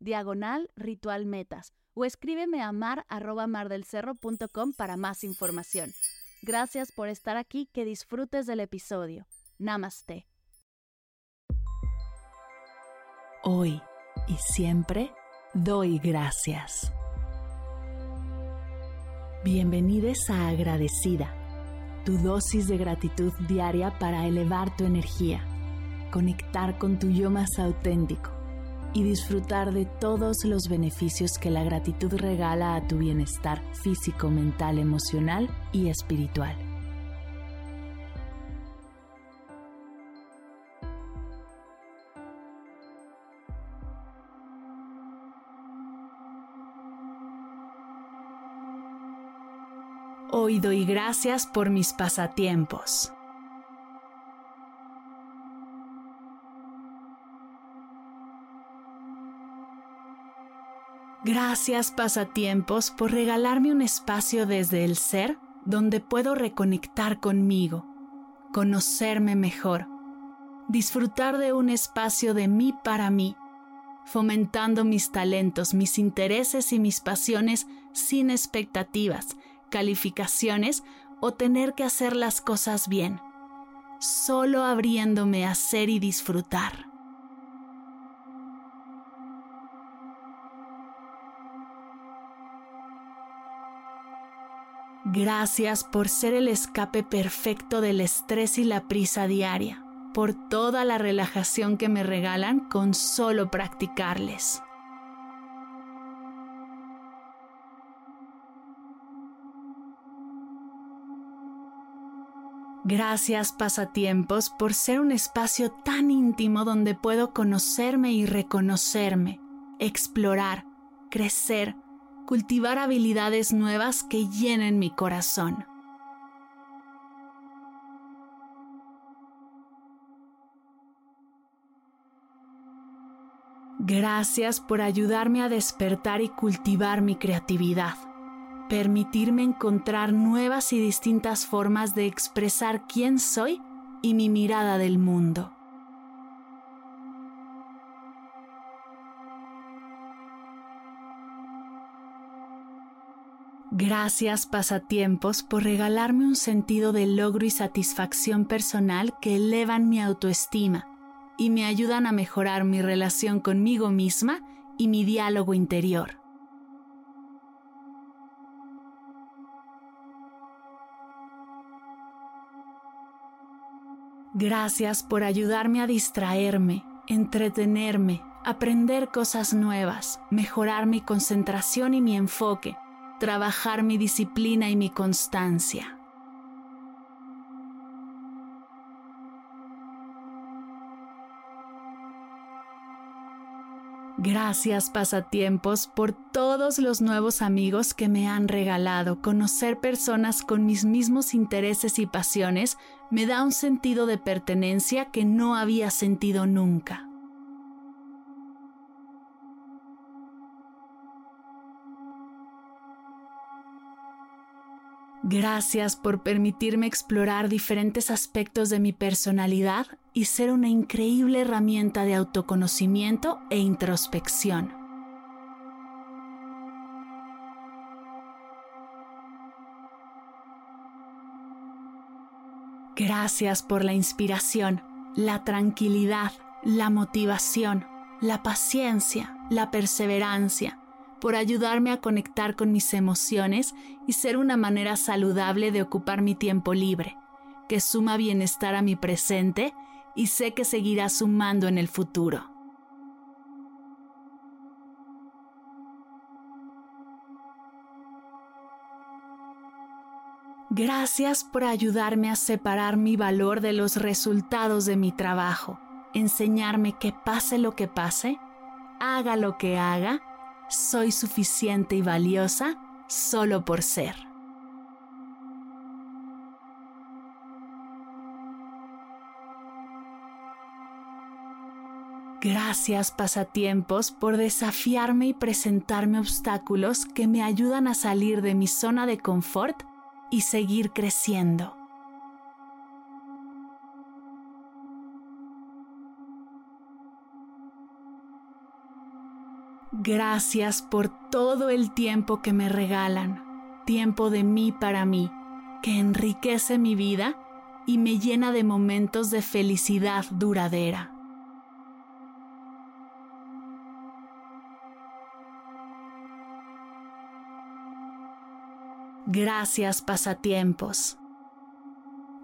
diagonal ritual metas o escríbeme a mar mardelcerro.com para más información. Gracias por estar aquí, que disfrutes del episodio. Namaste. Hoy y siempre doy gracias. Bienvenidos a Agradecida, tu dosis de gratitud diaria para elevar tu energía, conectar con tu yo más auténtico y disfrutar de todos los beneficios que la gratitud regala a tu bienestar físico, mental, emocional y espiritual. Hoy doy gracias por mis pasatiempos. Gracias pasatiempos por regalarme un espacio desde el ser donde puedo reconectar conmigo, conocerme mejor, disfrutar de un espacio de mí para mí, fomentando mis talentos, mis intereses y mis pasiones sin expectativas, calificaciones o tener que hacer las cosas bien, solo abriéndome a ser y disfrutar. Gracias por ser el escape perfecto del estrés y la prisa diaria, por toda la relajación que me regalan con solo practicarles. Gracias pasatiempos por ser un espacio tan íntimo donde puedo conocerme y reconocerme, explorar, crecer, cultivar habilidades nuevas que llenen mi corazón. Gracias por ayudarme a despertar y cultivar mi creatividad permitirme encontrar nuevas y distintas formas de expresar quién soy y mi mirada del mundo. Gracias pasatiempos por regalarme un sentido de logro y satisfacción personal que elevan mi autoestima y me ayudan a mejorar mi relación conmigo misma y mi diálogo interior. Gracias por ayudarme a distraerme, entretenerme, aprender cosas nuevas, mejorar mi concentración y mi enfoque, trabajar mi disciplina y mi constancia. Gracias pasatiempos por todos los nuevos amigos que me han regalado. Conocer personas con mis mismos intereses y pasiones me da un sentido de pertenencia que no había sentido nunca. Gracias por permitirme explorar diferentes aspectos de mi personalidad y ser una increíble herramienta de autoconocimiento e introspección. Gracias por la inspiración, la tranquilidad, la motivación, la paciencia, la perseverancia, por ayudarme a conectar con mis emociones y ser una manera saludable de ocupar mi tiempo libre, que suma bienestar a mi presente y sé que seguirá sumando en el futuro. Gracias por ayudarme a separar mi valor de los resultados de mi trabajo, enseñarme que pase lo que pase, haga lo que haga, soy suficiente y valiosa solo por ser. Gracias pasatiempos por desafiarme y presentarme obstáculos que me ayudan a salir de mi zona de confort y seguir creciendo. Gracias por todo el tiempo que me regalan, tiempo de mí para mí, que enriquece mi vida y me llena de momentos de felicidad duradera. Gracias pasatiempos.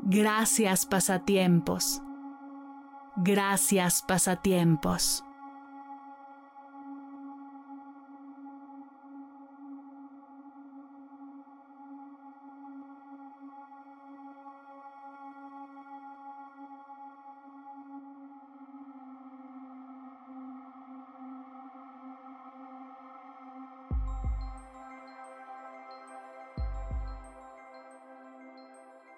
Gracias pasatiempos. Gracias pasatiempos.